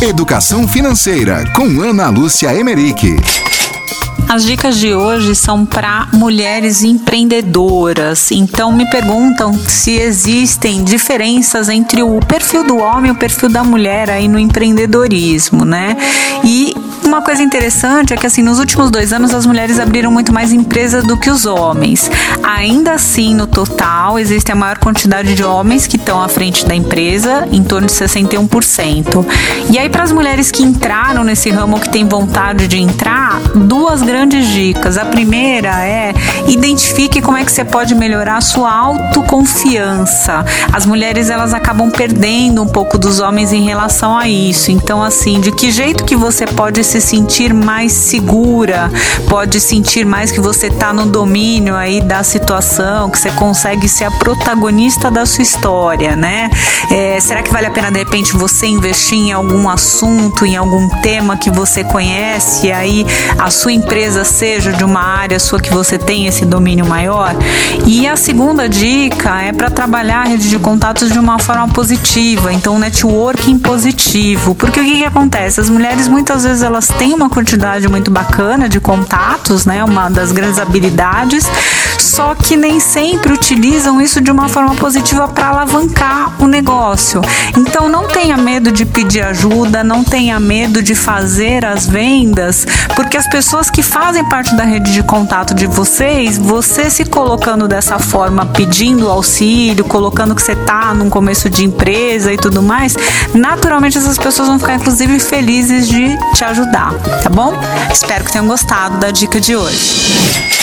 Educação Financeira com Ana Lúcia Emerick. As dicas de hoje são para mulheres empreendedoras. Então me perguntam se existem diferenças entre o perfil do homem e o perfil da mulher aí no empreendedorismo, né? E uma coisa interessante é que assim nos últimos dois anos as mulheres abriram muito mais empresas do que os homens. Ainda assim, no total, existe a maior quantidade de homens que estão à frente da empresa, em torno de 61%. E aí para as mulheres que entraram nesse ramo que têm vontade de entrar, duas grandes dicas. A primeira é identifique como é que você pode melhorar a sua autoconfiança. As mulheres elas acabam perdendo um pouco dos homens em relação a isso. Então assim, de que jeito que você pode se sentir mais segura, pode sentir mais que você está no domínio aí da situação, que você consegue ser a protagonista da sua história, né? É, será que vale a pena de repente você investir em algum assunto, em algum tema que você conhece e aí a sua empresa seja de uma área sua que você tem esse domínio maior. E a segunda dica é para trabalhar a rede de contatos de uma forma positiva, então networking positivo. Porque o que, que acontece? As mulheres muitas vezes elas têm uma quantidade muito bacana de contatos, né? Uma das grandes habilidades, só que nem sempre utilizam isso de uma forma positiva para alavancar o negócio. Então não tenha medo de pedir ajuda, não tenha medo de fazer as vendas, porque as pessoas que fazem parte da rede de contato de vocês, você se colocando dessa forma, pedindo auxílio, colocando que você tá num começo de empresa e tudo mais, naturalmente essas pessoas vão ficar inclusive felizes de te ajudar, tá bom? Espero que tenham gostado da dica de hoje.